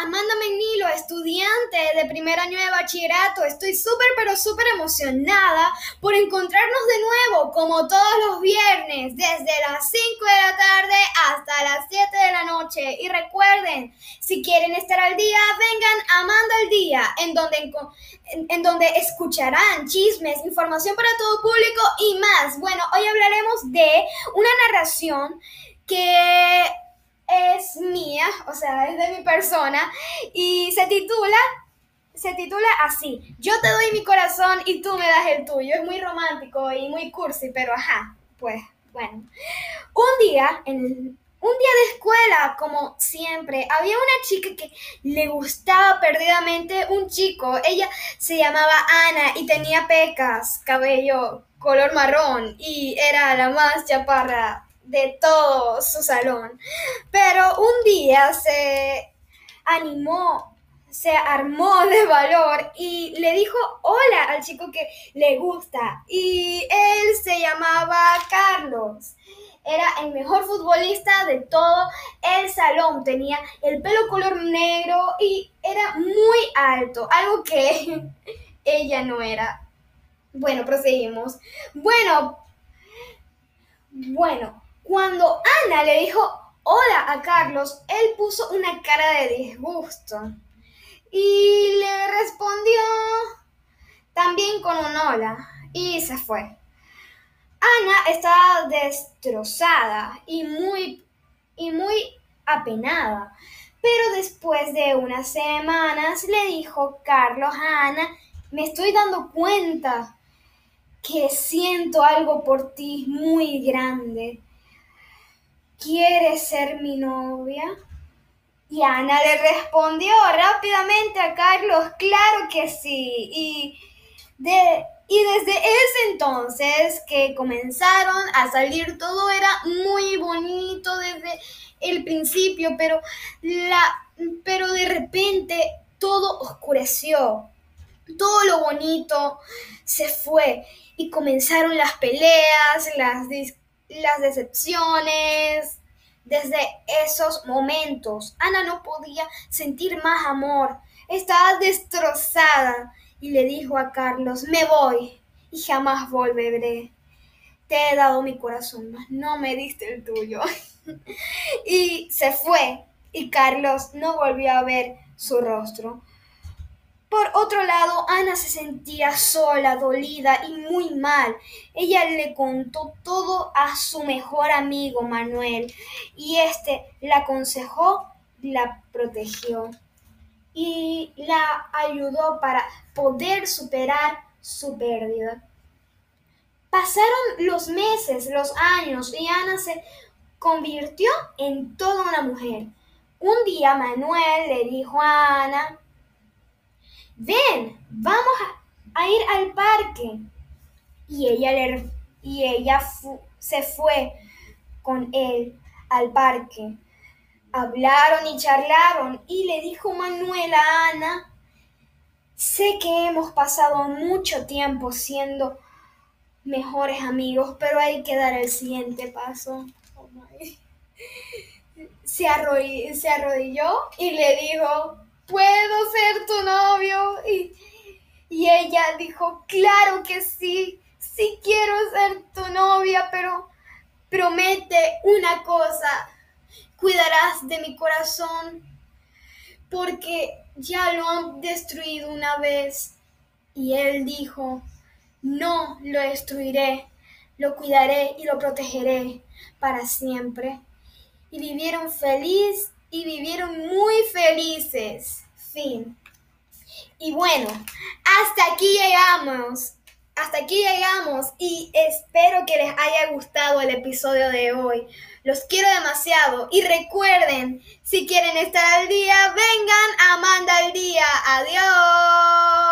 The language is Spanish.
Amanda Menilo, estudiante de primer año de bachillerato. Estoy súper, pero súper emocionada por encontrarnos de nuevo, como todos los viernes, desde las 5 de la tarde hasta las 7 de la noche. Y recuerden, si quieren estar al día, vengan a Amanda al Día, en donde, en donde escucharán chismes, información para todo público y más. Bueno, hoy hablaremos de una narración que es de mi persona, y se titula, se titula así, yo te doy mi corazón y tú me das el tuyo. Es muy romántico y muy cursi, pero ajá, pues bueno. Un día, en un día de escuela, como siempre, había una chica que le gustaba perdidamente un chico. Ella se llamaba Ana y tenía pecas, cabello color marrón y era la más chaparra de todo su salón. Pero un día se animó, se armó de valor y le dijo hola al chico que le gusta. Y él se llamaba Carlos. Era el mejor futbolista de todo el salón. Tenía el pelo color negro y era muy alto, algo que ella no era. Bueno, proseguimos. Bueno, bueno, cuando Ana le dijo hola a Carlos, él puso una cara de disgusto y le respondió también con un hola y se fue. Ana estaba destrozada y muy, y muy apenada, pero después de unas semanas le dijo Carlos a Ana, me estoy dando cuenta que siento algo por ti muy grande. ¿Quieres ser mi novia? Y Ana le respondió rápidamente a Carlos, claro que sí. Y, de, y desde ese entonces que comenzaron a salir, todo era muy bonito desde el principio, pero, la, pero de repente todo oscureció. Todo lo bonito se fue y comenzaron las peleas, las discusiones las decepciones. Desde esos momentos, Ana no podía sentir más amor. Estaba destrozada y le dijo a Carlos, me voy y jamás volveré. Te he dado mi corazón, no me diste el tuyo. y se fue y Carlos no volvió a ver su rostro. Por otro lado, Ana se sentía sola, dolida y muy mal. Ella le contó todo a su mejor amigo Manuel y este la aconsejó, la protegió y la ayudó para poder superar su pérdida. Pasaron los meses, los años y Ana se convirtió en toda una mujer. Un día Manuel le dijo a Ana, ven, vamos a, ir al parque. Y ella, le, y ella se fue con él al parque. Hablaron y charlaron y le dijo Manuel a Ana, sé que hemos pasado mucho tiempo siendo mejores amigos, pero hay que dar el siguiente paso. Oh se arrodilló y le dijo, ¿puedo ser tu novio? Y, y ella dijo, claro que sí, sí quiero ser tu novia, pero promete una cosa, cuidarás de mi corazón, porque ya lo han destruido una vez. Y él dijo, no lo destruiré, lo cuidaré y lo protegeré para siempre. Y vivieron feliz y vivieron muy felices. Y bueno, hasta aquí llegamos. Hasta aquí llegamos y espero que les haya gustado el episodio de hoy. Los quiero demasiado y recuerden, si quieren estar al día, vengan a Amanda al día. Adiós.